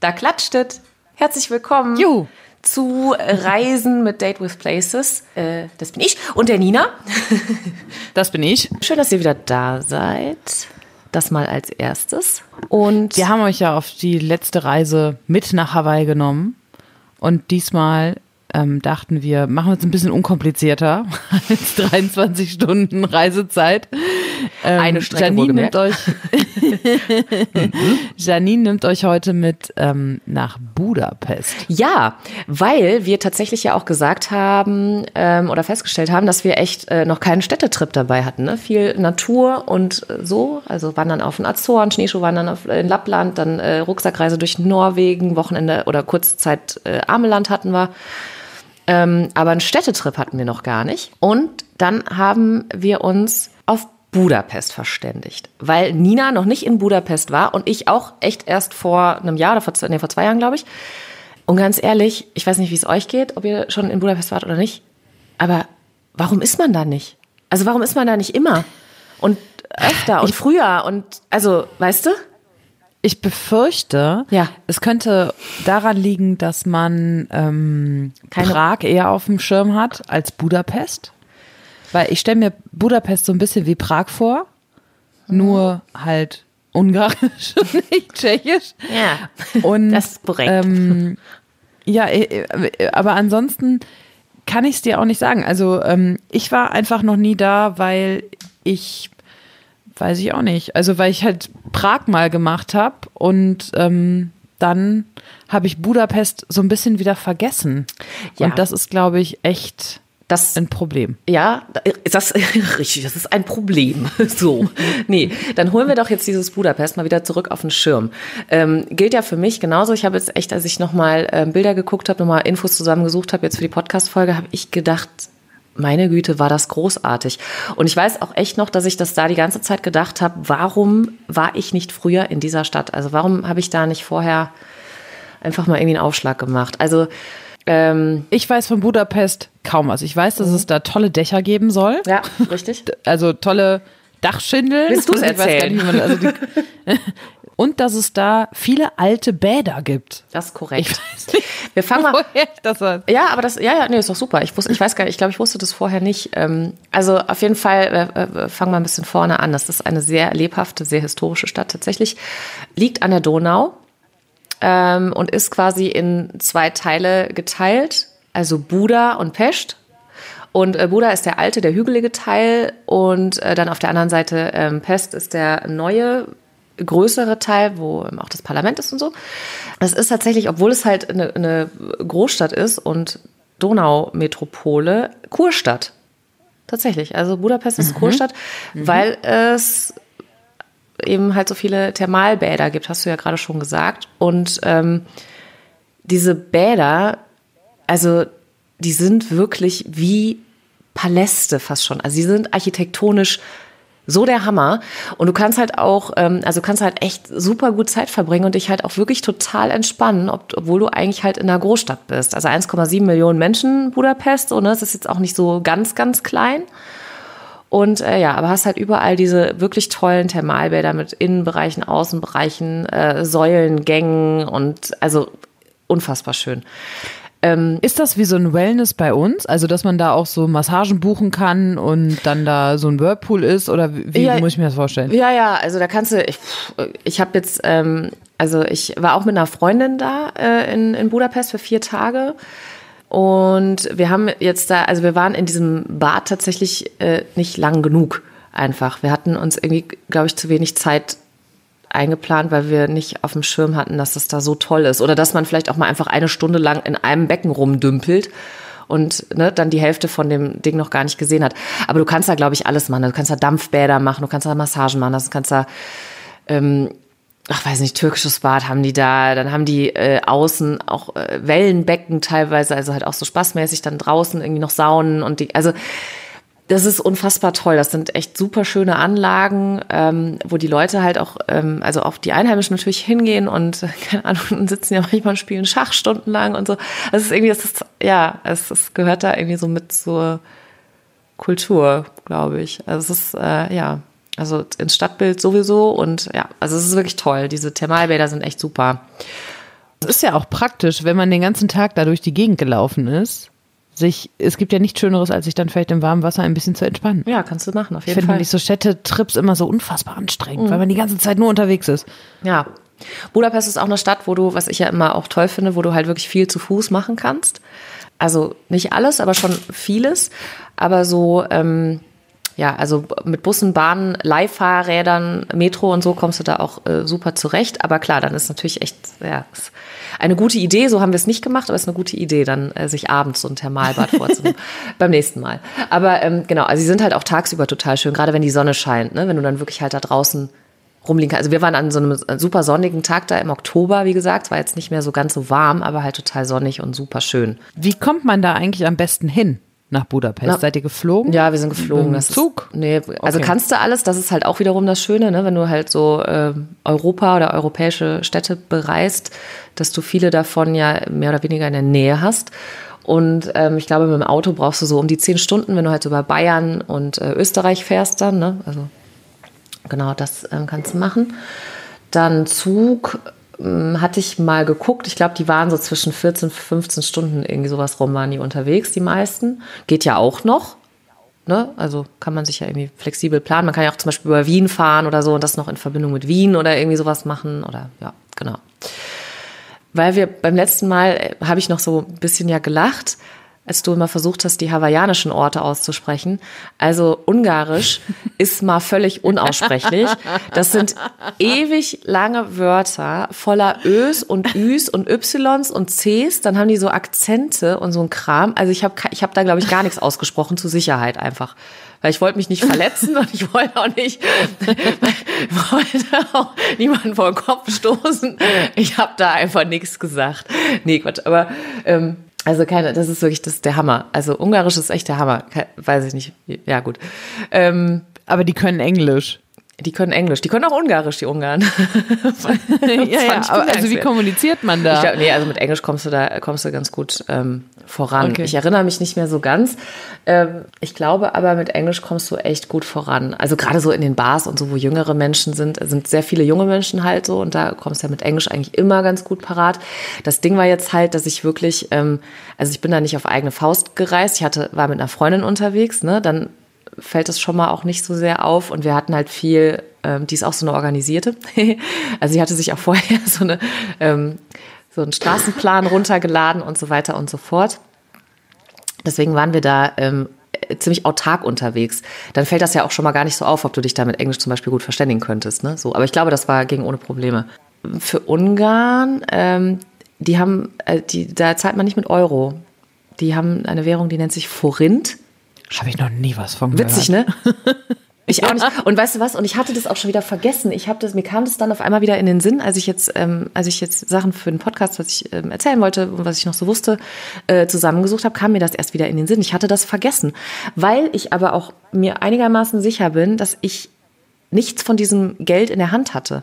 Da klatscht es. Herzlich willkommen Juhu. zu Reisen mit Date with Places. Äh, das bin ich und der Nina. Das bin ich. Schön, dass ihr wieder da seid. Das mal als erstes. Und Wir haben euch ja auf die letzte Reise mit nach Hawaii genommen. Und diesmal ähm, dachten wir, machen wir es ein bisschen unkomplizierter als 23 Stunden Reisezeit. Ähm, Eine Strecke Janine nimmt euch, Janine nimmt euch heute mit ähm, nach Budapest. Ja, weil wir tatsächlich ja auch gesagt haben ähm, oder festgestellt haben, dass wir echt äh, noch keinen Städtetrip dabei hatten. Ne? Viel Natur und äh, so, also wandern auf den Azoren, Schneeschuhwandern auf, in Lappland, dann äh, Rucksackreise durch Norwegen, Wochenende oder kurze Zeit äh, Ameland hatten wir. Ähm, aber einen Städtetrip hatten wir noch gar nicht. Und dann haben wir uns auf Budapest verständigt, weil Nina noch nicht in Budapest war und ich auch echt erst vor einem Jahr oder vor, zwei- nee, vor zwei Jahren, glaube ich. Und ganz ehrlich, ich weiß nicht, wie es euch geht, ob ihr schon in Budapest wart oder nicht, aber warum ist man da nicht? Also warum ist man da nicht immer? Und öfter und früher und also, weißt du? Ich befürchte, Ja. es könnte daran liegen, dass man ähm, Keine- Prag eher auf dem Schirm hat als Budapest. Weil ich stelle mir Budapest so ein bisschen wie Prag vor, nur halt ungarisch und nicht tschechisch. Ja, Und, das ist korrekt. Ähm, ja, äh, äh, aber ansonsten kann ich es dir auch nicht sagen. Also ähm, ich war einfach noch nie da, weil ich, weiß ich auch nicht, also weil ich halt Prag mal gemacht habe und ähm, dann habe ich Budapest so ein bisschen wieder vergessen. Ja. Und das ist, glaube ich, echt das ein Problem. Ja, das richtig, das ist ein Problem. So. Nee, dann holen wir doch jetzt dieses Budapest mal wieder zurück auf den Schirm. Ähm, gilt ja für mich genauso. Ich habe jetzt echt, als ich nochmal ähm, Bilder geguckt habe, nochmal Infos zusammengesucht habe, jetzt für die Podcast-Folge, habe ich gedacht, meine Güte, war das großartig. Und ich weiß auch echt noch, dass ich das da die ganze Zeit gedacht habe, warum war ich nicht früher in dieser Stadt? Also warum habe ich da nicht vorher einfach mal irgendwie einen Aufschlag gemacht? Also ähm, Ich weiß von Budapest kaum was. Ich weiß, Mhm. dass es da tolle Dächer geben soll. ja, richtig. also tolle Dachschindeln. Willst weiß gar erzählen? nicht, man- also die, und dass es da viele alte Bäder gibt. Das ist korrekt. Ich weiß nicht, Wir fangen mal, das weiß. Ja, aber das, ja, ja, nee, ist doch super. Ich wusste, ich weiß gar nicht, ich glaube, ich wusste das vorher nicht. Ähm, also auf jeden Fall, äh, äh, fangen wir ein bisschen vorne an. Das ist eine sehr lebhafte, sehr historische Stadt tatsächlich. Liegt an der Donau ähm, und ist quasi in zwei Teile geteilt. Also Buda und Pest. Und äh, Buda ist der alte, der hügelige Teil. Und äh, dann auf der anderen Seite ähm, Pest ist der neue, größere Teil, wo ähm, auch das Parlament ist und so. Das ist tatsächlich, obwohl es halt eine, eine Großstadt ist und Donaumetropole, Kurstadt. Tatsächlich. Also Budapest ist Kurstadt, weil es eben halt so viele Thermalbäder gibt, hast du ja gerade schon gesagt. Und ähm, diese Bäder, also die sind wirklich wie Paläste fast schon. Also die sind architektonisch so der Hammer. Und du kannst halt auch, ähm, also kannst halt echt super gut Zeit verbringen und dich halt auch wirklich total entspannen, ob, obwohl du eigentlich halt in einer Großstadt bist. Also 1,7 Millionen Menschen Budapest, so, ne? Das ist jetzt auch nicht so ganz, ganz klein. Und äh, ja, aber hast halt überall diese wirklich tollen Thermalbäder mit Innenbereichen, Außenbereichen, äh, Säulengängen und also unfassbar schön. Ist das wie so ein Wellness bei uns? Also, dass man da auch so Massagen buchen kann und dann da so ein Whirlpool ist? Oder wie, wie Ja, muss ich mir das vorstellen? Ja, ja, also da kannst du, ich, ich habe jetzt, ähm, also ich war auch mit einer Freundin da äh, in, in Budapest für vier Tage. Und wir haben jetzt da, also wir waren in diesem Bad tatsächlich äh, nicht lang genug einfach. Wir hatten uns irgendwie, glaube ich, zu wenig Zeit eingeplant, weil wir nicht auf dem Schirm hatten, dass das da so toll ist. Oder dass man vielleicht auch mal einfach eine Stunde lang in einem Becken rumdümpelt und ne, dann die Hälfte von dem Ding noch gar nicht gesehen hat. Aber du kannst da, glaube ich, alles machen. Du kannst da Dampfbäder machen, du kannst da Massagen machen, du kannst da ähm, ach weiß nicht, türkisches Bad haben die da, dann haben die äh, außen auch äh, Wellenbecken teilweise, also halt auch so spaßmäßig, dann draußen irgendwie noch Saunen und die, also das ist unfassbar toll. Das sind echt super schöne Anlagen, ähm, wo die Leute halt auch, ähm, also auch die Einheimischen natürlich hingehen und, äh, keine Ahnung, sitzen ja manchmal und spielen Schach stundenlang und so. Das ist irgendwie, das ist, ja, es, es gehört da irgendwie so mit zur Kultur, glaube ich. Also es ist, äh, ja, also ins Stadtbild sowieso und ja, also es ist wirklich toll. Diese Thermalbäder sind echt super. Das ist ja auch praktisch, wenn man den ganzen Tag da durch die Gegend gelaufen ist. Sich, es gibt ja nichts Schöneres, als sich dann vielleicht im warmen Wasser ein bisschen zu entspannen. Ja, kannst du machen, auf jeden ich finde Fall. nämlich so Städtetrips immer so unfassbar anstrengend, mhm. weil man die ganze Zeit nur unterwegs ist. Ja. Budapest ist auch eine Stadt, wo du, was ich ja immer auch toll finde, wo du halt wirklich viel zu Fuß machen kannst. Also nicht alles, aber schon vieles. Aber so, ähm, ja, also mit Bussen, Bahnen, Leihfahrrädern, Metro und so kommst du da auch äh, super zurecht. Aber klar, dann ist natürlich echt, ja, eine gute Idee. So haben wir es nicht gemacht, aber es ist eine gute Idee, dann äh, sich abends so ein Thermalbad vorzunehmen. beim nächsten Mal. Aber ähm, genau, also sie sind halt auch tagsüber total schön, gerade wenn die Sonne scheint, ne? wenn du dann wirklich halt da draußen rumliegen kannst. Also wir waren an so einem super sonnigen Tag da im Oktober, wie gesagt. Es war jetzt nicht mehr so ganz so warm, aber halt total sonnig und super schön. Wie kommt man da eigentlich am besten hin? Nach Budapest. Na, Seid ihr geflogen? Ja, wir sind geflogen. Das Zug? Ist, nee, also okay. kannst du alles. Das ist halt auch wiederum das Schöne, ne? wenn du halt so äh, Europa oder europäische Städte bereist, dass du viele davon ja mehr oder weniger in der Nähe hast. Und ähm, ich glaube, mit dem Auto brauchst du so um die zehn Stunden, wenn du halt über Bayern und äh, Österreich fährst dann. Ne? Also genau, das ähm, kannst du machen. Dann Zug hatte ich mal geguckt. Ich glaube, die waren so zwischen 14, 15 Stunden irgendwie sowas rum waren die unterwegs, die meisten. Geht ja auch noch. Ne? Also kann man sich ja irgendwie flexibel planen. Man kann ja auch zum Beispiel über Wien fahren oder so und das noch in Verbindung mit Wien oder irgendwie sowas machen. Oder ja, genau. Weil wir beim letzten Mal äh, habe ich noch so ein bisschen ja gelacht, als du immer versucht hast, die hawaiianischen Orte auszusprechen. Also Ungarisch ist mal völlig unaussprechlich. Das sind ewig lange Wörter voller Ös und Üs und Ys und Cs. Dann haben die so Akzente und so ein Kram. Also ich habe ich hab da, glaube ich, gar nichts ausgesprochen, zur Sicherheit einfach. Weil ich wollte mich nicht verletzen und ich wollte auch nicht, wollte auch niemanden vor den Kopf stoßen. Ich habe da einfach nichts gesagt. Nee, Quatsch. Aber ähm, also keine, das ist wirklich das der Hammer. Also Ungarisch ist echt der Hammer. weiß ich nicht. Ja, gut. Ähm, aber die können Englisch. Die können Englisch, die können auch Ungarisch, die Ungarn. ja, ja, aber also wie kommuniziert man da? Ich glaub, nee, also mit Englisch kommst du da kommst du ganz gut ähm, voran. Okay. Ich erinnere mich nicht mehr so ganz. Ähm, ich glaube aber, mit Englisch kommst du echt gut voran. Also gerade so in den Bars und so, wo jüngere Menschen sind, sind sehr viele junge Menschen halt so und da kommst du ja mit Englisch eigentlich immer ganz gut parat. Das Ding war jetzt halt, dass ich wirklich, ähm, also ich bin da nicht auf eigene Faust gereist. Ich hatte, war mit einer Freundin unterwegs, ne? Dann fällt es schon mal auch nicht so sehr auf. Und wir hatten halt viel, ähm, die ist auch so eine organisierte. also sie hatte sich auch vorher so, eine, ähm, so einen Straßenplan runtergeladen und so weiter und so fort. Deswegen waren wir da ähm, ziemlich autark unterwegs. Dann fällt das ja auch schon mal gar nicht so auf, ob du dich da mit Englisch zum Beispiel gut verständigen könntest. Ne? So, aber ich glaube, das war ging ohne Probleme. Für Ungarn, ähm, die haben, äh, die, da zahlt man nicht mit Euro. Die haben eine Währung, die nennt sich Forint. Habe ich noch nie was von gehört. Witzig, ne? Ich auch nicht. Und weißt du was? Und ich hatte das auch schon wieder vergessen. Ich habe das, mir kam das dann auf einmal wieder in den Sinn, als ich jetzt, ähm, als ich jetzt Sachen für den Podcast, was ich ähm, erzählen wollte und was ich noch so wusste, äh, zusammengesucht habe, kam mir das erst wieder in den Sinn. Ich hatte das vergessen, weil ich aber auch mir einigermaßen sicher bin, dass ich nichts von diesem Geld in der Hand hatte.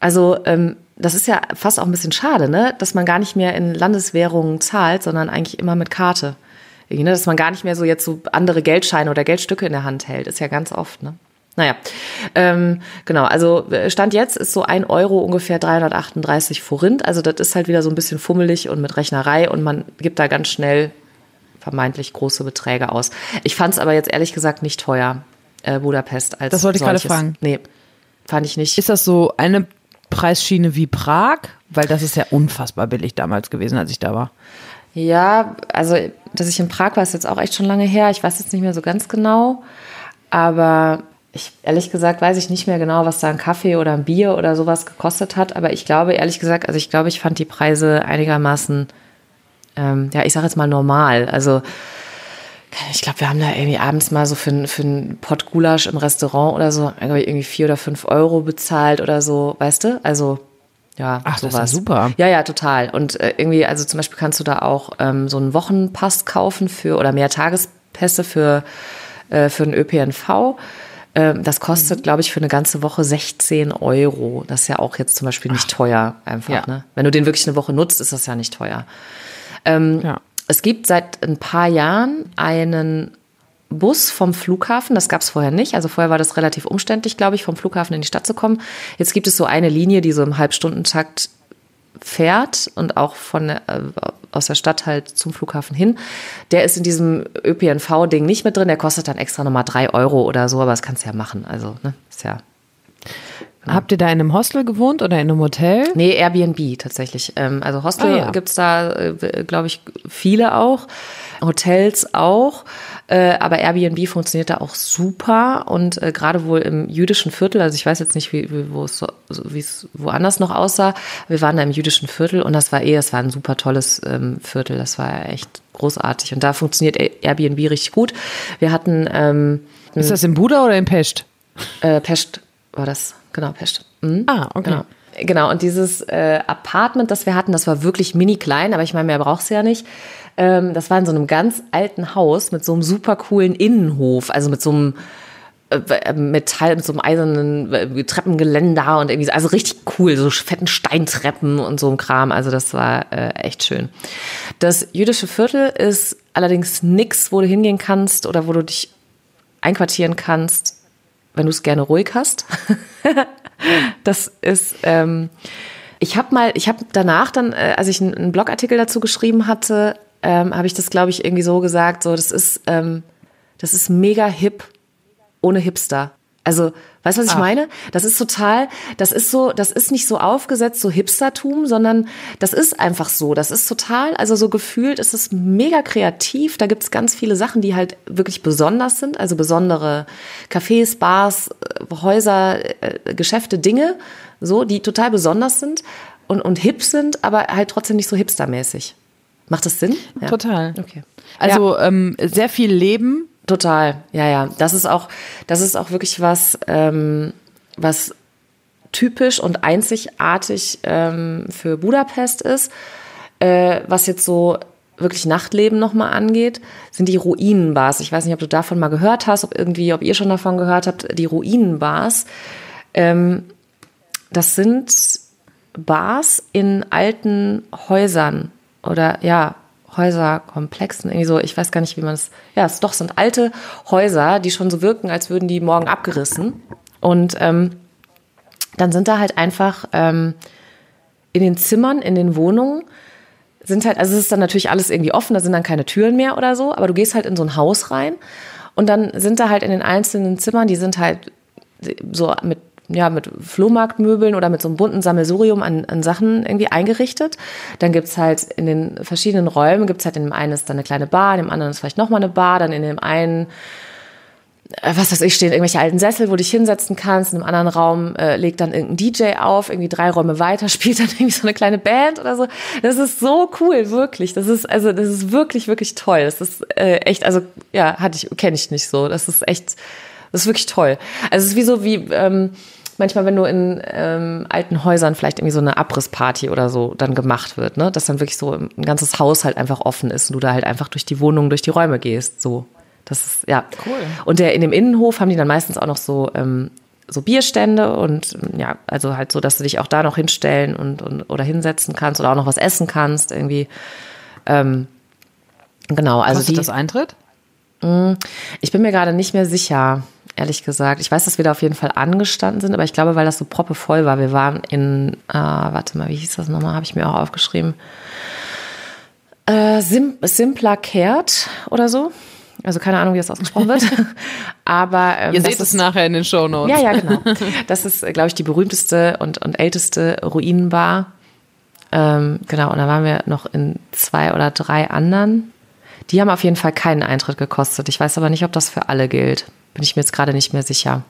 Also ähm, das ist ja fast auch ein bisschen schade, ne, dass man gar nicht mehr in Landeswährungen zahlt, sondern eigentlich immer mit Karte. Ne, dass man gar nicht mehr so jetzt so andere Geldscheine oder Geldstücke in der Hand hält. Ist ja ganz oft, ne? Naja, ähm, genau, also äh, Stand jetzt ist so ein Euro ungefähr 338 Forint. Also das ist halt wieder so ein bisschen fummelig und mit Rechnerei und man gibt da ganz schnell vermeintlich große Beträge aus. Ich fand es aber jetzt ehrlich gesagt nicht teuer, äh, Budapest als Das wollte ich solches. gerade fragen. Nee, fand ich nicht. Ist das so eine Preisschiene wie Prag? Weil das ist ja unfassbar billig damals gewesen, als ich da war. Ja, also, dass ich in Prag war, ist jetzt auch echt schon lange her. Ich weiß jetzt nicht mehr so ganz genau. Aber ich, ehrlich gesagt, weiß ich nicht mehr genau, was da ein Kaffee oder ein Bier oder sowas gekostet hat. Aber ich glaube, ehrlich gesagt, also ich glaube, ich fand die Preise einigermaßen, ähm, ja, ich sage jetzt mal normal. Also, ich glaube, wir haben da irgendwie abends mal so für, für einen Pott Gulasch im Restaurant oder so irgendwie vier oder fünf Euro bezahlt oder so, weißt du? Also, ja, Ach, sowas. das ist super. Ja, ja, total. Und äh, irgendwie, also zum Beispiel kannst du da auch ähm, so einen Wochenpass kaufen für oder mehr Tagespässe für, äh, für den ÖPNV. Ähm, das kostet, mhm. glaube ich, für eine ganze Woche 16 Euro. Das ist ja auch jetzt zum Beispiel nicht Ach. teuer einfach. Ja. Ne? Wenn du den wirklich eine Woche nutzt, ist das ja nicht teuer. Ähm, ja. Es gibt seit ein paar Jahren einen Bus vom Flughafen. Das gab es vorher nicht. Also vorher war das relativ umständlich, glaube ich, vom Flughafen in die Stadt zu kommen. Jetzt gibt es so eine Linie, die so im Halbstundentakt fährt und auch von äh, aus der Stadt halt zum Flughafen hin, der ist in diesem ÖPNV-Ding nicht mit drin. Der kostet dann extra nochmal drei Euro oder so, aber das kannst du ja machen. Also, ne, ist ja. Habt ihr da in einem Hostel gewohnt oder in einem Hotel? Nee, Airbnb tatsächlich. Ähm, also Hostel ah, ja. gibt's da, äh, glaube ich, viele auch. Hotels auch. Äh, aber Airbnb funktioniert da auch super und äh, gerade wohl im jüdischen Viertel, also ich weiß jetzt nicht, es wie es woanders noch aussah. Wir waren da im jüdischen Viertel und das war eh, das war ein super tolles ähm, Viertel. Das war echt großartig und da funktioniert Airbnb richtig gut. Wir hatten ähm, ist das in Buda oder in Pest? Äh, Pest war das, genau Pest. Mhm. Ah, okay. Genau. Genau, und dieses äh, Apartment, das wir hatten, das war wirklich mini klein, aber ich meine, mehr brauchst du ja nicht. Ähm, das war in so einem ganz alten Haus mit so einem super coolen Innenhof, also mit so einem äh, Metall, mit so einem eisernen äh, Treppengeländer und irgendwie, also richtig cool, so fetten Steintreppen und so ein Kram. Also das war äh, echt schön. Das jüdische Viertel ist allerdings nix, wo du hingehen kannst oder wo du dich einquartieren kannst, wenn du es gerne ruhig hast. das ist, ähm, ich habe mal, ich habe danach dann, äh, als ich einen Blogartikel dazu geschrieben hatte, ähm, habe ich das, glaube ich, irgendwie so gesagt, so, das ist, ähm, das ist mega hip ohne Hipster. Also, weißt du, was ich Ach. meine? Das ist total, das ist so, das ist nicht so aufgesetzt, so Hipstertum, sondern das ist einfach so. Das ist total, also so gefühlt ist es mega kreativ. Da gibt es ganz viele Sachen, die halt wirklich besonders sind, also besondere Cafés, Bars, äh, Häuser, äh, Geschäfte, Dinge, so, die total besonders sind und, und hip sind, aber halt trotzdem nicht so hipstermäßig. Macht das Sinn? Ja. Total. Okay. Also ja. ähm, sehr viel Leben. Total, ja, ja. Das ist auch, das ist auch wirklich was, ähm, was typisch und einzigartig ähm, für Budapest ist. Äh, was jetzt so wirklich Nachtleben nochmal angeht, sind die Ruinenbars. Ich weiß nicht, ob du davon mal gehört hast, ob irgendwie, ob ihr schon davon gehört habt, die Ruinenbars. Ähm, das sind Bars in alten Häusern oder ja, Häuserkomplexen, irgendwie so, ich weiß gar nicht, wie man es, ja, es doch sind alte Häuser, die schon so wirken, als würden die morgen abgerissen. Und ähm, dann sind da halt einfach ähm, in den Zimmern, in den Wohnungen, sind halt, also es ist dann natürlich alles irgendwie offen, da sind dann keine Türen mehr oder so, aber du gehst halt in so ein Haus rein und dann sind da halt in den einzelnen Zimmern, die sind halt so mit ja, mit Flohmarktmöbeln oder mit so einem bunten Sammelsurium an, an Sachen irgendwie eingerichtet. Dann gibt's halt in den verschiedenen Räumen, gibt's halt in dem einen ist dann eine kleine Bar, in dem anderen ist vielleicht nochmal eine Bar, dann in dem einen äh, was weiß ich, stehen irgendwelche alten Sessel, wo du dich hinsetzen kannst. In einem anderen Raum äh, legt dann irgendein DJ auf, irgendwie drei Räume weiter spielt dann irgendwie so eine kleine Band oder so. Das ist so cool, wirklich. Das ist also, das ist wirklich, wirklich toll. Das ist äh, echt, also ja, hatte ich, kenne ich nicht so. Das ist echt, das ist wirklich toll. Also es ist wie so wie ähm, manchmal, wenn du in ähm, alten Häusern vielleicht irgendwie so eine Abrissparty oder so dann gemacht wird, ne? Dass dann wirklich so ein ganzes Haus halt einfach offen ist und du da halt einfach durch die Wohnung, durch die Räume gehst. So. Das ist, ja. Cool. Und der in dem Innenhof haben die dann meistens auch noch so, ähm, so Bierstände und ja, also halt so, dass du dich auch da noch hinstellen und, und oder hinsetzen kannst oder auch noch was essen kannst, irgendwie. Ähm, genau, also. Kostet die, das Eintritt? Mh, mm, ich bin mir gerade nicht mehr sicher ehrlich gesagt. Ich weiß, dass wir da auf jeden Fall angestanden sind, aber ich glaube, weil das so proppevoll war. Wir waren in, äh, warte mal, wie hieß das nochmal? Habe ich mir auch aufgeschrieben. Äh, Sim, Simpler Kehrt oder so. Also keine Ahnung, wie das ausgesprochen wird. Aber ähm, ihr seht es nachher in den Show Notes. Ja, ja, genau. Das ist, glaube ich, die berühmteste und, und älteste Ruinenbar. Ähm, genau, und da waren wir noch in zwei oder drei anderen. Die haben auf jeden Fall keinen Eintritt gekostet. Ich weiß aber nicht, ob das für alle gilt. Bin ich mir jetzt gerade nicht mehr sicher.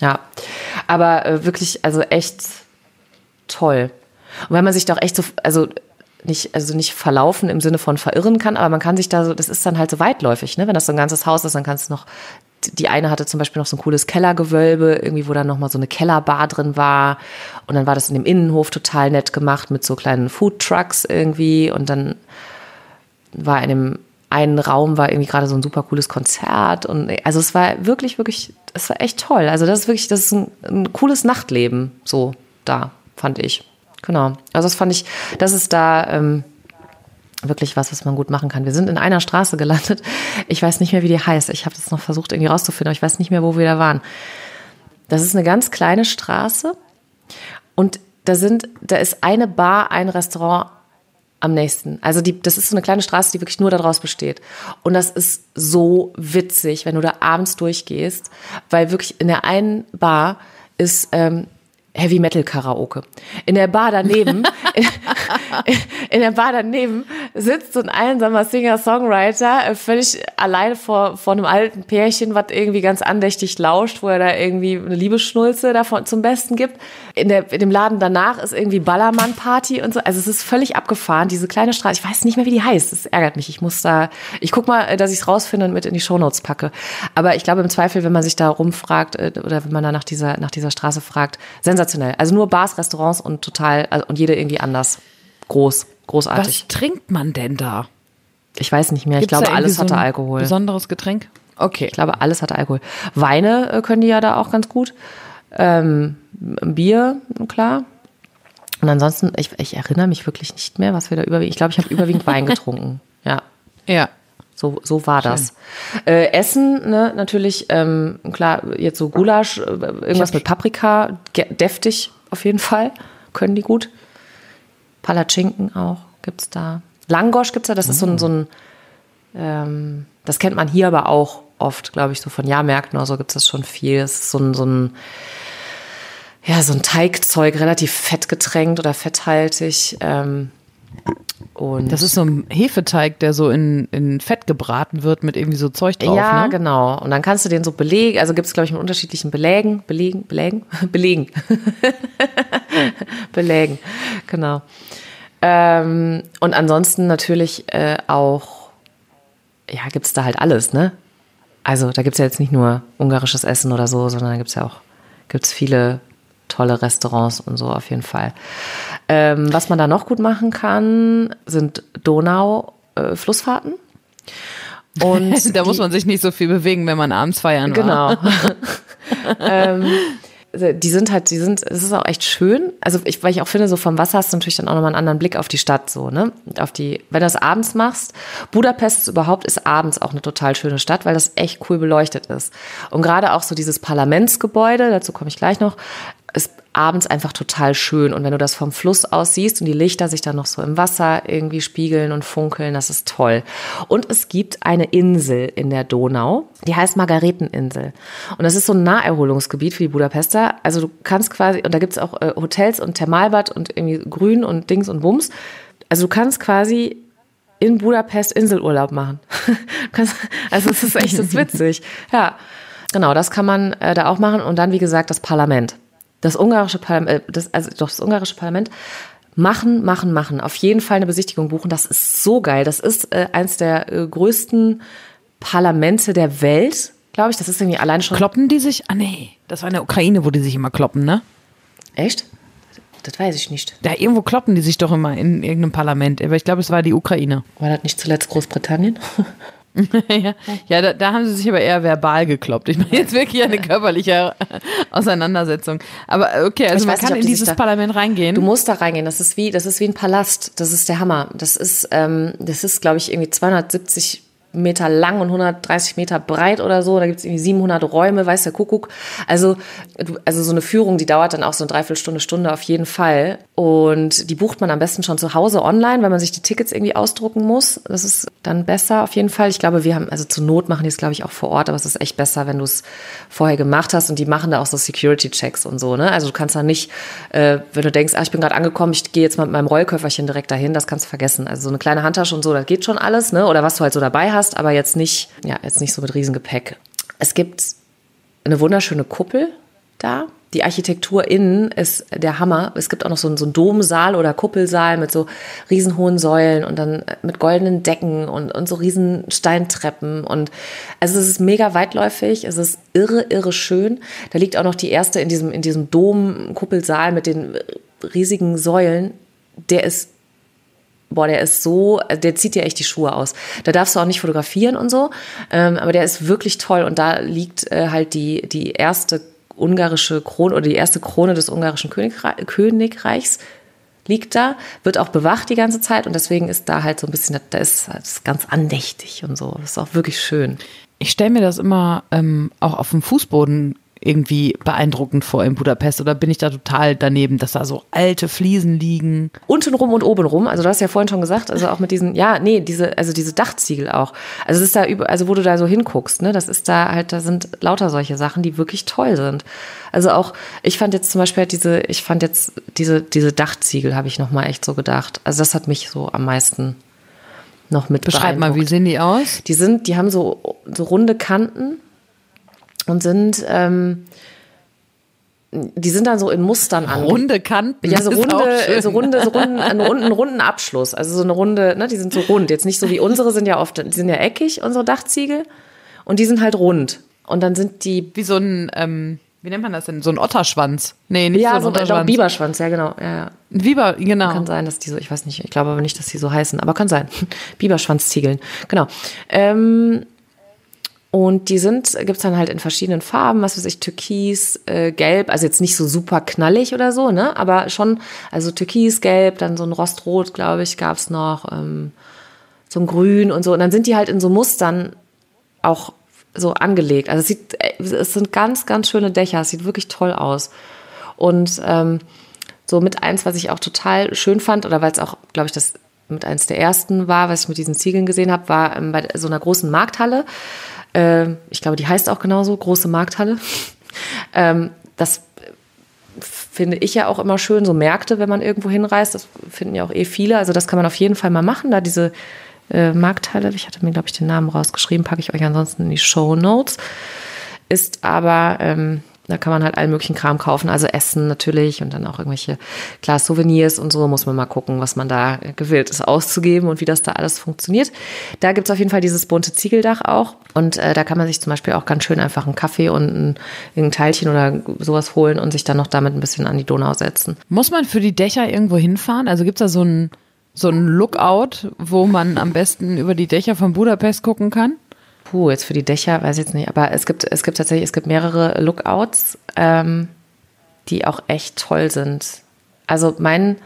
Ja, aber äh, wirklich, also echt toll. Und wenn man sich doch echt so, also nicht, also nicht verlaufen im Sinne von verirren kann, aber man kann sich da so, das ist dann halt so weitläufig, ne? Wenn das so ein ganzes Haus ist, dann kannst du noch, die eine hatte zum Beispiel noch so ein cooles Kellergewölbe, irgendwie, wo dann nochmal so eine Kellerbar drin war. Und dann war das in dem Innenhof total nett gemacht mit so kleinen Foodtrucks irgendwie. Und dann war in dem einen Raum war irgendwie gerade so ein super cooles Konzert und also es war wirklich, wirklich, es war echt toll. Also das ist wirklich, das ist ein, ein cooles Nachtleben so da, fand ich. Genau. Also das fand ich, das ist da ähm, wirklich was, was man gut machen kann. Wir sind in einer Straße gelandet. Ich weiß nicht mehr, wie die heißt. Ich habe das noch versucht irgendwie rauszufinden, aber ich weiß nicht mehr, wo wir da waren. Das ist eine ganz kleine Straße und da sind, da ist eine Bar, ein Restaurant am nächsten. Also die, das ist so eine kleine Straße, die wirklich nur daraus besteht. Und das ist so witzig, wenn du da abends durchgehst, weil wirklich in der einen Bar ist ähm, Heavy Metal Karaoke. In der Bar daneben, in, in, der Bar daneben sitzt so ein einsamer Singer-Songwriter äh, völlig alleine vor, vor einem alten Pärchen, was irgendwie ganz andächtig lauscht, wo er da irgendwie eine Liebesschnulze davon zum Besten gibt. In, der, in dem Laden danach ist irgendwie Ballermann-Party und so. Also es ist völlig abgefahren, diese kleine Straße. Ich weiß nicht mehr, wie die heißt. Das ärgert mich. Ich muss da, ich guck mal, dass ich es rausfinde und mit in die Shownotes packe. Aber ich glaube im Zweifel, wenn man sich da rumfragt äh, oder wenn man da nach dieser, nach dieser Straße fragt, sensationell. Also nur Bars, Restaurants und total, also, und jede irgendwie anders. Groß, großartig. Was trinkt man denn da? Ich weiß nicht mehr. Gibt's ich glaube, alles hatte Alkohol. Besonderes Getränk? Okay. Ich glaube, alles hatte Alkohol. Weine äh, können die ja da auch ganz gut. Ähm, Bier, klar. Und ansonsten, ich, ich erinnere mich wirklich nicht mehr, was wir da überwiegend. Ich glaube, ich habe überwiegend Wein getrunken. Ja. Ja. So, so war das. Äh, Essen, ne, natürlich, ähm, klar, jetzt so Gulasch, äh, irgendwas mit Paprika, deftig auf jeden Fall, können die gut. Palatschinken auch gibt's da. Langosch gibt's da, das ist so ein, so ein ähm, das kennt man hier aber auch oft, glaube ich, so von Jahrmärkten oder so gibt's das schon viel. Das ist so ein, so ein, ja, so ein Teigzeug, relativ fett getränkt oder fetthaltig. Ähm, und Das ist so ein Hefeteig, der so in, in Fett gebraten wird mit irgendwie so Zeug drauf. ja, ne? genau. Und dann kannst du den so belegen, also gibt es, glaube ich, mit unterschiedlichen Belägen, belegen, belägen, belegen. belägen, genau. Ähm, und ansonsten natürlich äh, auch, ja, gibt es da halt alles, ne? Also da gibt es ja jetzt nicht nur ungarisches Essen oder so, sondern da gibt es ja auch, gibt's viele tolle Restaurants und so auf jeden Fall. Ähm, was man da noch gut machen kann, sind Donau-Flussfahrten. Und da muss man sich nicht so viel bewegen, wenn man abends feiern war. Genau. ähm, die sind halt, die sind, es ist auch echt schön. Also ich, weil ich auch finde, so vom Wasser hast du natürlich dann auch nochmal einen anderen Blick auf die Stadt, so, ne? Auf die, wenn du das abends machst. Budapest ist überhaupt ist abends auch eine total schöne Stadt, weil das echt cool beleuchtet ist. Und gerade auch so dieses Parlamentsgebäude, dazu komme ich gleich noch, abends einfach total schön. Und wenn du das vom Fluss aus siehst und die Lichter sich dann noch so im Wasser irgendwie spiegeln und funkeln, das ist toll. Und es gibt eine Insel in der Donau, die heißt Margareteninsel. Und das ist so ein Naherholungsgebiet für die Budapester. Also du kannst quasi, und da gibt's auch äh, Hotels und Thermalbad und irgendwie Grün und Dings und Bums. Also du kannst quasi in Budapest Inselurlaub machen. Also es ist echt das ist witzig. Ja, genau, das kann man äh, da auch machen. Und dann, wie gesagt, das Parlament. Das ungarische Parlament, äh, das, also doch das ungarische Parlament. Machen, machen, machen. Auf jeden Fall eine Besichtigung buchen. Das ist so geil. Das ist äh, eins der äh, größten Parlamente der Welt, glaube ich. Das ist irgendwie allein schon. Kloppen die sich? Ah, nee. Das war in der Ukraine, wo die sich immer kloppen, ne? Echt? Das weiß ich nicht. Da irgendwo kloppen die sich doch immer in irgendeinem Parlament. Aber ich glaube, es war die Ukraine. War das nicht zuletzt Großbritannien? ja, ja da, da haben sie sich aber eher verbal gekloppt. Ich meine jetzt wirklich eine körperliche Auseinandersetzung. Aber okay, also Ich man nicht, kann ob in dieses da- Parlament reingehen. Du musst da reingehen. Das ist wie, das ist wie ein Palast. Das ist der Hammer. Das ist, ähm, das ist, glaube ich, irgendwie 270 Meter lang und 130 Meter breit oder so. Da gibt es irgendwie 700 Räume, weiß der Kuckuck. Also, also so eine Führung, die dauert dann auch so eine Dreiviertelstunde, Stunde auf jeden Fall. Und die bucht man am besten schon zu Hause online, weil man sich die Tickets irgendwie ausdrucken muss. Das ist dann besser auf jeden Fall. Ich glaube, wir haben, also zur Not machen die es, glaube ich, auch vor Ort, aber es ist echt besser, wenn du es vorher gemacht hast und die machen da auch so Security-Checks und so, ne? Also du kannst da nicht, äh, wenn du denkst, ah, ich bin gerade angekommen, ich gehe jetzt mal mit meinem Rollköfferchen direkt dahin, das kannst du vergessen. Also so eine kleine Handtasche und so, das geht schon alles, ne? Oder was du halt so dabei hast, aber jetzt nicht, ja, jetzt nicht so mit Riesengepäck. Es gibt eine wunderschöne Kuppel da. Die Architektur innen ist der Hammer. Es gibt auch noch so einen, so einen Domsaal oder Kuppelsaal mit so riesenhohen Säulen und dann mit goldenen Decken und, und so riesen Steintreppen. Und also es ist mega weitläufig. Es ist irre, irre schön. Da liegt auch noch die erste in diesem, in diesem Dom-Kuppelsaal mit den riesigen Säulen. Der ist boah, der ist so, der zieht dir echt die Schuhe aus. Da darfst du auch nicht fotografieren und so, ähm, aber der ist wirklich toll und da liegt äh, halt die, die erste ungarische Krone oder die erste Krone des ungarischen Königre Königreichs liegt da, wird auch bewacht die ganze Zeit und deswegen ist da halt so ein bisschen, da ist ist ganz andächtig und so. Das ist auch wirklich schön. Ich stelle mir das immer ähm, auch auf dem Fußboden irgendwie beeindruckend vor in Budapest oder bin ich da total daneben, dass da so alte Fliesen liegen? Untenrum und obenrum, also du hast ja vorhin schon gesagt, also auch mit diesen, ja, nee, diese, also diese Dachziegel auch. Also es ist da über, also wo du da so hinguckst, ne, das ist da halt, da sind lauter solche Sachen, die wirklich toll sind. Also auch, ich fand jetzt zum Beispiel halt diese, ich fand jetzt diese, diese Dachziegel, habe ich nochmal echt so gedacht. Also das hat mich so am meisten noch mit Beschreib mal, wie sehen die aus? Die sind, die haben so, so runde Kanten und sind, ähm, die sind dann so in Mustern an. Runde Kanten. Ja, so runde, so runde, so runden, einen runden, runden Abschluss. Also so eine runde, ne, die sind so rund. Jetzt nicht so wie unsere sind ja oft, die sind ja eckig, unsere Dachziegel. Und die sind halt rund. Und dann sind die. Wie so ein, ähm, wie nennt man das denn? So ein Otterschwanz. Nee, nicht ja, so ein so Otterschwanz. ein Biberschwanz, ja, genau. Ja, ja. Biber, genau. Kann sein, dass die so, ich weiß nicht, ich glaube aber nicht, dass die so heißen, aber kann sein. Biberschwanzziegeln. Genau. Ähm, und die sind, gibt's dann halt in verschiedenen Farben, was weiß ich, Türkis, äh, Gelb, also jetzt nicht so super knallig oder so, ne? Aber schon, also Türkis, Gelb, dann so ein Rostrot, glaube ich, gab's noch, ähm, so ein Grün und so. Und dann sind die halt in so Mustern auch so angelegt. Also es sieht, äh, es sind ganz, ganz schöne Dächer, es sieht wirklich toll aus. Und ähm, so mit eins, was ich auch total schön fand, oder weil es auch, glaube ich, das mit eins der ersten war, was ich mit diesen Ziegeln gesehen habe, war ähm, bei so einer großen Markthalle. Äh, ich glaube, die heißt auch genauso, große Markthalle. ähm, das finde ich ja auch immer schön, so Märkte, wenn man irgendwo hinreist. Das finden ja auch eh viele. Also das kann man auf jeden Fall mal machen, da diese äh, Markthalle, ich hatte mir, glaube ich, den Namen rausgeschrieben, packe ich euch ansonsten in die Show Notes. Ist aber, ähm, da kann man halt allen möglichen Kram kaufen, also Essen natürlich und dann auch irgendwelche, klar, Souvenirs und so, muss man mal gucken, was man da gewillt ist auszugeben und wie das da alles funktioniert. Da gibt's auf jeden Fall dieses bunte Ziegeldach auch und äh, da kann man sich zum Beispiel auch ganz schön einfach einen Kaffee und ein, ein Teilchen oder sowas holen und sich dann noch damit ein bisschen an die Donau setzen. Muss man für die Dächer irgendwo hinfahren? Also gibt's da so ein, so ein Lookout, wo man am besten über die Dächer von Budapest gucken kann? Puh, jetzt für die Dächer weiß ich jetzt nicht, aber es gibt, es gibt tatsächlich, es gibt mehrere Lookouts, ähm, die auch echt toll sind. Also mein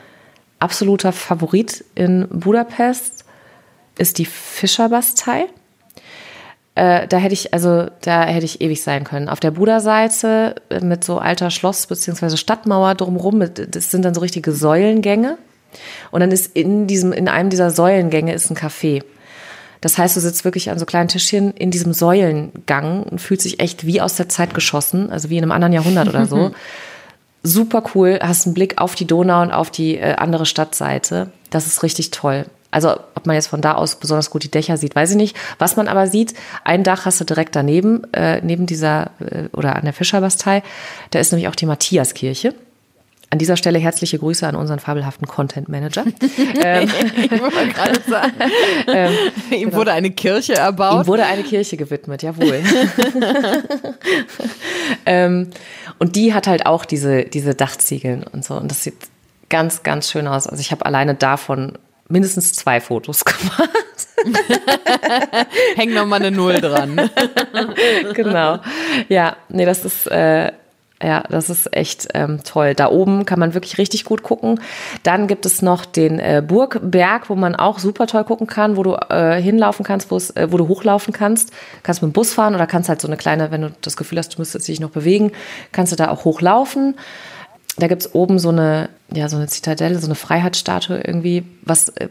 absoluter Favorit in Budapest ist die Fischerbastei. Äh, da hätte ich, also da hätte ich ewig sein können. Auf der Buda-Seite mit so alter Schloss- bzw. Stadtmauer drumherum, das sind dann so richtige Säulengänge. Und dann ist in diesem, in einem dieser Säulengänge ist ein Café. Das heißt, du sitzt wirklich an so kleinen Tischchen in diesem Säulengang und fühlt sich echt wie aus der Zeit geschossen, also wie in einem anderen Jahrhundert oder so. Super cool, hast einen Blick auf die Donau und auf die äh, andere Stadtseite. Das ist richtig toll. Also ob man jetzt von da aus besonders gut die Dächer sieht, weiß ich nicht. Was man aber sieht, ein Dach hast du direkt daneben, äh, neben dieser äh, oder an der Fischerbastei. Da ist nämlich auch die Matthiaskirche. An dieser Stelle herzliche Grüße an unseren fabelhaften Content Manager. ähm, Ich wollte gerade sagen. ähm, Ihm wurde eine Kirche erbaut. Ihm wurde eine Kirche gewidmet, jawohl. ähm, und die hat halt auch diese, diese Dachziegeln und so. Und das sieht ganz, ganz schön aus. Also ich habe alleine davon mindestens zwei Fotos gemacht. Häng noch mal eine Null dran. genau. Ja, nee, das ist. Äh, ja, das ist echt ähm, toll. Da oben kann man wirklich richtig gut gucken. Dann gibt es noch den äh, Burgberg, wo man auch super toll gucken kann, wo du äh, hinlaufen kannst, wo äh, wo du hochlaufen kannst. Kannst mit dem Bus fahren oder kannst halt so eine kleine, wenn du das Gefühl hast, du müsstest dich noch bewegen, kannst du da auch hochlaufen. Da gibt's oben so eine, ja, so eine Zitadelle, so eine Freiheitsstatue irgendwie, was äh,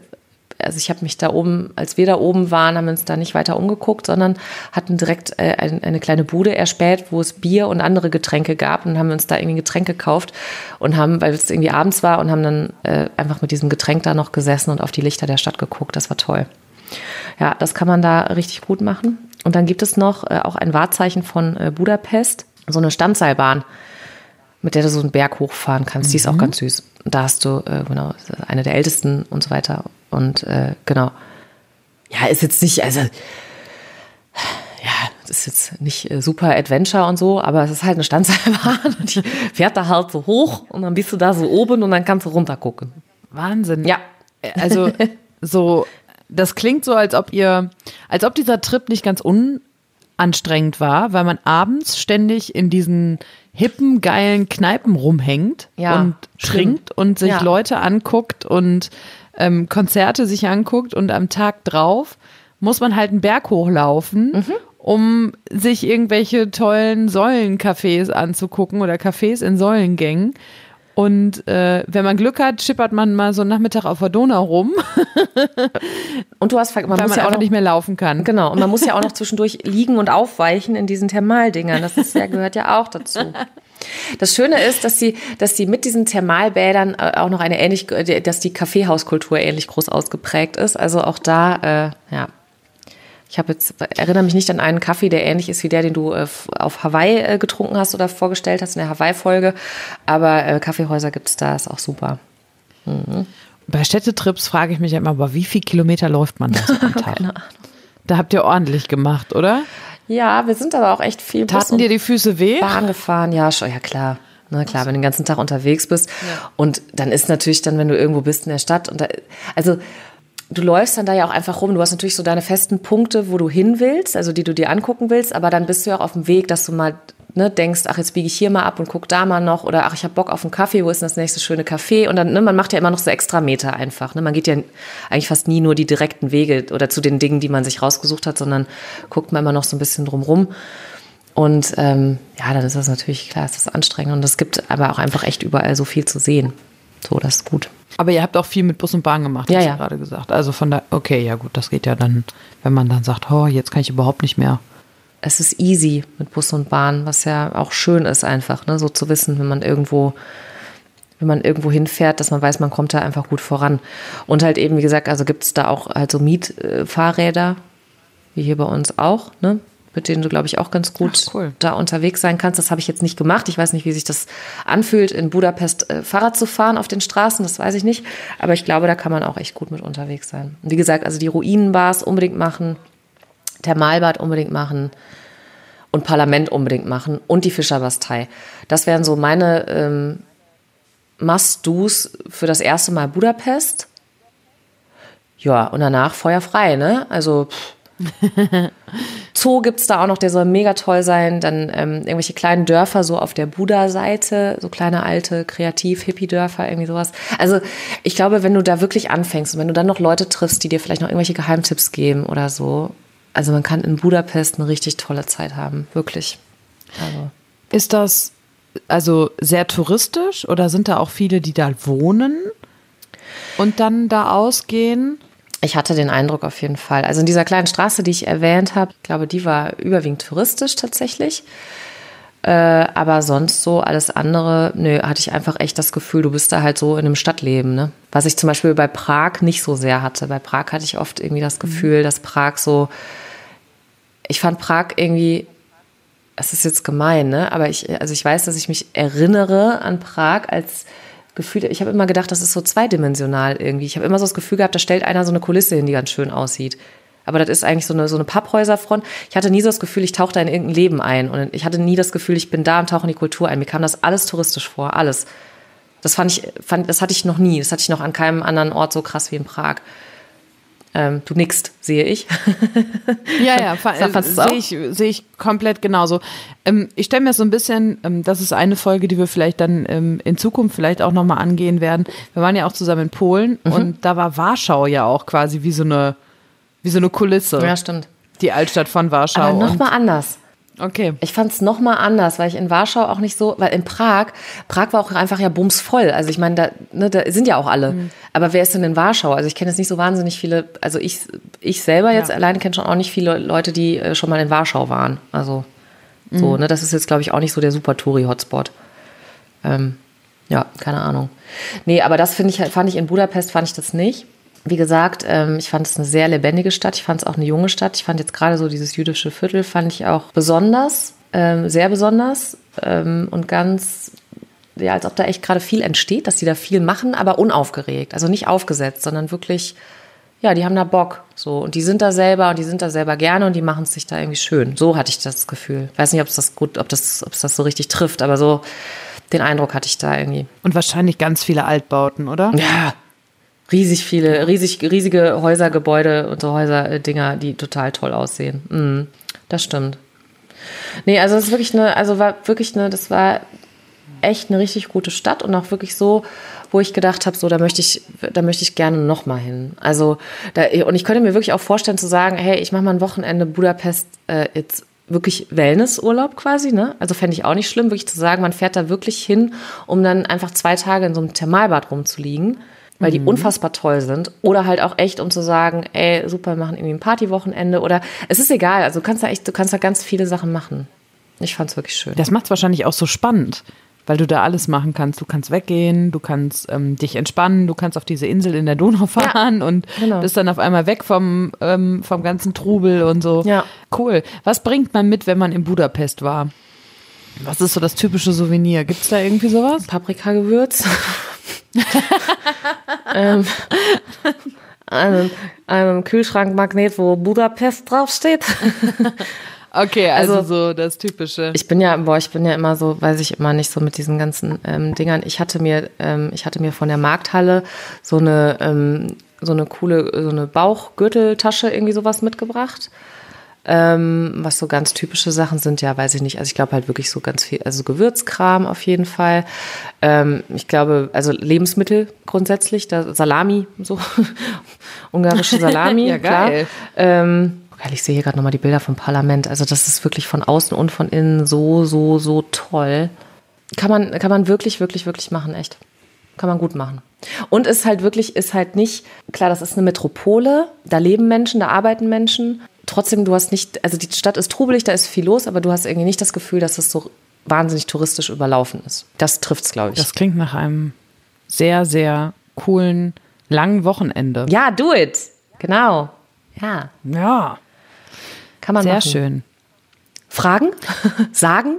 also ich habe mich da oben, als wir da oben waren, haben wir uns da nicht weiter umgeguckt, sondern hatten direkt äh, ein, eine kleine Bude erspäht, wo es Bier und andere Getränke gab und haben uns da irgendwie ein Getränk gekauft und haben, weil es irgendwie abends war und haben dann äh, einfach mit diesem Getränk da noch gesessen und auf die Lichter der Stadt geguckt. Das war toll. Ja, das kann man da richtig gut machen. Und dann gibt es noch äh, auch ein Wahrzeichen von äh, Budapest, so eine Standseilbahn, mit der du so einen Berg hochfahren kannst. Die ist auch ganz süß. Da hast du, äh, genau, eine der ältesten und so weiter. Und äh, genau. Ja, ist jetzt nicht, also, ja, das ist jetzt nicht äh, super Adventure und so, aber es ist halt eine Standseilbahn und die fährt da halt so hoch und dann bist du da so oben und dann kannst du runter gucken. Wahnsinn. Ja. Also so, das klingt so, als ob ihr, als ob dieser Trip nicht ganz unanstrengend war, weil man abends ständig in diesen hippen, geilen Kneipen rumhängt Ja, und stimmt. trinkt und sich Ja. Leute anguckt und ähm, Konzerte sich anguckt und am Tag drauf muss man halt einen Berg hochlaufen. Mhm. um sich irgendwelche tollen Säulencafés anzugucken oder Cafés in Säulengängen. Und äh, wenn man Glück hat, schippert man mal so einen Nachmittag auf der Donau rum. und du hast, man weil muss man ja auch noch nicht mehr laufen kann. Genau, und man muss ja auch noch zwischendurch liegen und aufweichen in diesen Thermaldingern. Das ist ja, gehört ja auch dazu. Das Schöne ist, dass sie, dass sie mit diesen Thermalbädern äh, auch noch eine ähnlich, dass die Kaffeehauskultur ähnlich groß ausgeprägt ist. Also auch da, äh, ja. Ich habe jetzt, erinnere mich nicht an einen Kaffee, der ähnlich ist wie der, den du äh, auf Hawaii äh, getrunken hast oder vorgestellt hast in der Hawaii-Folge. Aber äh, Kaffeehäuser gibt es da, ist auch super. Mhm. Bei Städtetrips frage ich mich immer, aber wie viele Kilometer läuft man da so am Tag? Keine Ahnung. Da habt ihr ordentlich gemacht, oder? Ja, wir sind aber auch echt viel Taten dir die Füße weh? Bahn gefahren. Ja, schon, ja klar. Na klar, wenn du den ganzen Tag unterwegs bist. Und dann ist natürlich dann, wenn du irgendwo bist in der Stadt und da, also du läufst dann da ja auch einfach rum. Du hast natürlich so deine festen Punkte, wo du hin willst, also die du dir angucken willst, aber dann bist du ja auch auf dem Weg, dass du mal ne, denkst, ach, jetzt biege ich hier mal ab und guck da mal noch oder ach, ich habe Bock auf einen Kaffee, wo ist denn das nächste schöne Café? Und dann, ne, man macht ja immer noch so extra Meter einfach. Ne? Man geht ja eigentlich fast nie nur die direkten Wege oder zu den Dingen, die man sich rausgesucht hat, sondern guckt man immer noch so ein bisschen drumrum. Und ähm, ja, dann ist das natürlich, klar, ist das anstrengend. Und es gibt aber auch einfach echt überall so viel zu sehen. So, das ist gut. Aber ihr habt auch viel mit Bus und Bahn gemacht, Ja, hast du ja. gerade gesagt. Also von da, okay, ja gut, das geht ja dann, wenn man dann sagt, oh, jetzt kann ich überhaupt nicht mehr. es ist easy mit Bus und Bahn, was ja auch schön ist einfach, ne? so zu wissen, wenn man irgendwo, wenn man irgendwo hinfährt, dass man weiß, man kommt da einfach gut voran. Und halt eben, wie gesagt, also gibt es da auch halt so Mietfahrräder, wie hier bei uns auch, ne? Mit denen du, glaube ich, auch ganz gut Ach, cool. da unterwegs sein kannst. Das habe ich jetzt nicht gemacht. Ich weiß nicht, wie sich das anfühlt, in Budapest äh, Fahrrad zu fahren auf den Straßen, das weiß ich nicht. Aber ich glaube, da kann man auch echt gut mit unterwegs sein. Und wie gesagt, also die Ruinenbars unbedingt machen, Thermalbad unbedingt machen und Parlament unbedingt machen und die Fischerbastei. Das wären so meine ähm, Must-Dos für das erste Mal Budapest. Ja, und danach feuerfrei, ne? Also pff. Zoo gibt's da auch noch, der soll mega toll sein. Dann ähm, irgendwelche kleinen Dörfer so auf der Buda-Seite, so kleine alte Kreativ-Hippie-Dörfer, irgendwie sowas. Also ich glaube, wenn du da wirklich anfängst und wenn du dann noch Leute triffst, die dir vielleicht noch irgendwelche Geheimtipps geben oder so, also man kann in Budapest eine richtig tolle Zeit haben, wirklich. Also. Ist das also sehr touristisch oder sind da auch viele, die da wohnen und dann da ausgehen? Ich hatte den Eindruck auf jeden Fall. Also in dieser kleinen Straße, die ich erwähnt habe, ich glaube, die war überwiegend touristisch tatsächlich. Äh, aber sonst so alles andere, nö, hatte ich einfach echt das Gefühl, du bist da halt so in einem Stadtleben, ne? Was ich zum Beispiel bei Prag nicht so sehr hatte. Bei Prag hatte ich oft irgendwie das Gefühl, dass Prag so, ich fand Prag irgendwie, das ist jetzt gemein, ne? Aber ich, also ich weiß, dass ich mich erinnere an Prag als Gefühl, ich habe immer gedacht, das ist so zweidimensional irgendwie. Ich habe immer so das Gefühl gehabt, da stellt einer so eine Kulisse hin, die ganz schön aussieht. Aber das ist eigentlich so eine, so eine Papphäuserfront. Ich hatte nie so das Gefühl, ich tauche da in irgendein Leben ein. Und ich hatte nie das Gefühl, ich bin da und tauche in die Kultur ein. Mir kam das alles touristisch vor, alles. Das fand ich, fand, das hatte ich noch nie. Das hatte ich noch an keinem anderen Ort so krass wie in Prag. Ähm, du nickst, sehe ich. Ja, ja, sehe ich, sehe ich komplett genauso. Ähm, ich stelle mir so ein bisschen, ähm, das ist eine Folge, die wir vielleicht dann ähm, in Zukunft vielleicht auch nochmal angehen werden. Wir waren ja auch zusammen in Polen Mhm. und da war Warschau ja auch quasi wie so eine, wie so eine Kulisse. Ja, stimmt. Die Altstadt von Warschau. Aber nochmal anders. Okay. Ich fand es nochmal anders, weil ich in Warschau auch nicht so, weil in Prag, Prag war auch einfach ja bumsvoll. Also ich meine, da, ne, da sind ja auch alle. Mhm. Aber wer ist denn in Warschau? Also ich kenne jetzt nicht so wahnsinnig viele, also ich, ich selber jetzt Ja. alleine kenne schon auch nicht viele Leute, die äh, schon mal in Warschau waren. Also so, ne, das ist jetzt, glaube ich, auch nicht so der super Touri-Hotspot. Ähm, ja, keine Ahnung. Nee, aber das finde ich, halt- fand ich in Budapest, fand ich das nicht. Wie gesagt, ähm, ich fand es eine sehr lebendige Stadt. Ich fand es auch eine junge Stadt. Ich fand jetzt gerade so dieses jüdische Viertel, fand ich auch besonders, ähm, sehr besonders ähm, und ganz, ja, als ob da echt gerade viel entsteht, dass die da viel machen, aber unaufgeregt. Also nicht aufgesetzt, sondern wirklich, ja, die haben da Bock. So, und die sind da selber und die sind da selber gerne und die machen es sich da irgendwie schön. So hatte ich das Gefühl. Weiß nicht, ob es das gut, ob das, ob es das so richtig trifft, aber so den Eindruck hatte ich da irgendwie. Und wahrscheinlich ganz viele Altbauten, oder? Ja, riesig viele, riesig, riesige Häuser, Gebäude und so Häuser-Dinger, die total toll aussehen. Mhm, das stimmt. Nee, also es ist wirklich eine, also war wirklich eine, das war echt eine richtig gute Stadt und auch wirklich so, wo ich gedacht habe, so da möchte ich, da möchte ich gerne noch mal hin. Also da, und ich könnte mir wirklich auch vorstellen zu sagen, hey, ich mache mal ein Wochenende Budapest äh, jetzt wirklich Wellnessurlaub quasi, ne? Also fände ich auch nicht schlimm, wirklich zu sagen, man fährt da wirklich hin, um dann einfach zwei Tage in so einem Thermalbad rumzuliegen, weil die unfassbar toll sind. Oder halt auch echt, um zu sagen, ey, super, wir machen irgendwie ein Partywochenende oder es ist egal, also du kannst da echt, du kannst da ganz viele Sachen machen. Ich fand's wirklich schön. Das macht es wahrscheinlich auch so spannend, weil du da alles machen kannst. Du kannst weggehen, du kannst ähm, dich entspannen, du kannst auf diese Insel in der Donau fahren und genau. bist dann auf einmal weg vom, ähm, vom ganzen Trubel und so. Ja. Cool. Was bringt man mit, wenn man in Budapest war? Was ist so das typische Souvenir? Gibt es da irgendwie sowas? Paprikagewürz. ähm, einen, einen Kühlschrankmagnet, wo Budapest draufsteht. Okay, also, Also- so das typische. Ich bin ja, boah, ich bin ja immer so, weiß ich immer nicht so mit diesen ganzen ähm, Dingern. Ich hatte mir, ähm, ich hatte mir von der Markthalle so eine, ähm, so eine coole, so eine Bauchgürteltasche irgendwie sowas mitgebracht. Ähm, was so ganz typische Sachen sind, ja, weiß ich nicht. Also ich glaube halt wirklich so ganz viel, also Gewürzkram auf jeden Fall. Ähm, ich glaube, also Lebensmittel grundsätzlich, da Salami, so ungarische Salami, Ja, klar. geil. Ähm, geil, ich sehe hier gerade nochmal die Bilder vom Parlament. Also das ist wirklich von außen und von innen so, so, so toll. Kann man, kann man wirklich, wirklich, wirklich machen, echt. Kann man gut machen. Und ist halt wirklich, ist halt nicht, klar, das ist eine Metropole, da leben Menschen, da arbeiten Menschen. Trotzdem, du hast nicht, also die Stadt ist trubelig, da ist viel los, aber du hast irgendwie nicht das Gefühl, dass es so wahnsinnig touristisch überlaufen ist. Das trifft's, glaube ich. Das klingt nach einem sehr, sehr coolen, langen Wochenende. ja, do it. Genau. Ja, Ja, kann man sehr machen. schön. Fragen? Sagen?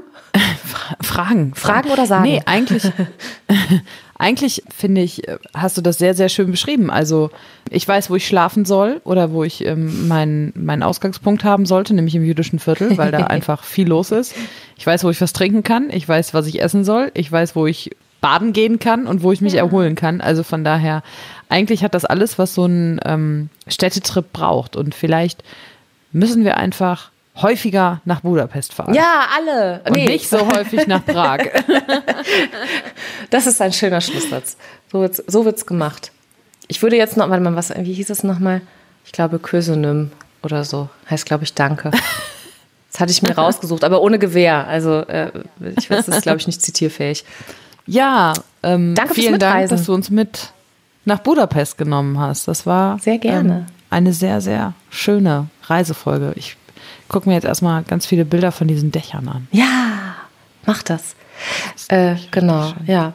Fragen. Fragen oder sagen? Nee, eigentlich, eigentlich finde ich, äh, hast du das sehr, sehr schön beschrieben. Also ich weiß, wo ich schlafen soll oder wo ich ähm, meinen meinen Ausgangspunkt haben sollte, nämlich im jüdischen Viertel, weil da einfach viel los ist. Ich weiß, wo ich was trinken kann. Ich weiß, was ich essen soll. Ich weiß, wo ich baden gehen kann und wo ich mich erholen kann. Also von daher, eigentlich hat das alles, was so ein ähm, Städtetrip braucht. Und vielleicht müssen wir einfach häufiger nach Budapest fahren. Ja, alle. Und nicht so häufig nach Prag. Das ist ein schöner Schlusssatz. So wird's, so wird's gemacht. Ich würde jetzt noch, warte mal, was, wie hieß es nochmal? Ich glaube, Kösenym oder so. Heißt, glaube ich, Danke. Das hatte ich mir rausgesucht, aber ohne Gewehr. Also, äh, ich weiß, das ist, glaube ich, nicht zitierfähig. Ja, ähm, Danke vielen Dank, dass du uns mit nach Budapest genommen hast. Das war Sehr gerne. Ähm, eine sehr, sehr schöne Reisefolge. Ich gucke mir jetzt erstmal ganz viele Bilder von diesen Dächern an. Ja, mach das. Äh, genau, ja.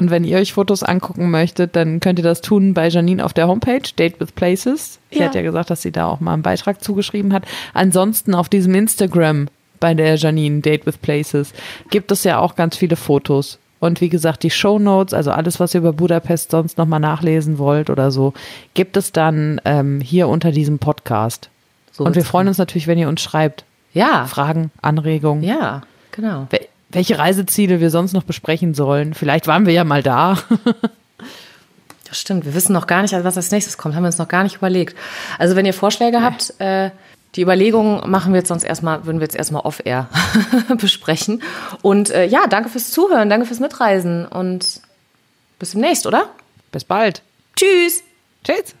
Und wenn ihr euch Fotos angucken möchtet, dann könnt ihr das tun bei Janine auf der Homepage, Date with Places. Sie Ja. hat ja gesagt, dass sie da auch mal einen Beitrag zugeschrieben hat. Ansonsten auf diesem Instagram bei der Janine, Date with Places, gibt es ja auch ganz viele Fotos. Und wie gesagt, die Show Notes, also alles, was ihr über Budapest sonst nochmal nachlesen wollt oder so, gibt es dann ähm, hier unter diesem Podcast. So Und wir freuen uns natürlich, wenn ihr uns schreibt. Ja, Fragen, Anregungen. ja, genau. Wel- welche Reiseziele wir sonst noch besprechen sollen. Vielleicht waren wir ja mal da. Das stimmt. Wir wissen noch gar nicht, also was als nächstes kommt. Haben wir uns noch gar nicht überlegt. Also wenn ihr Vorschläge habt, äh, die Überlegungen machen wir jetzt sonst erstmal, würden wir jetzt erstmal off-air besprechen. Und äh, ja, danke fürs Zuhören, danke fürs Mitreisen und bis demnächst, oder? Bis bald. Tschüss! Tschüss.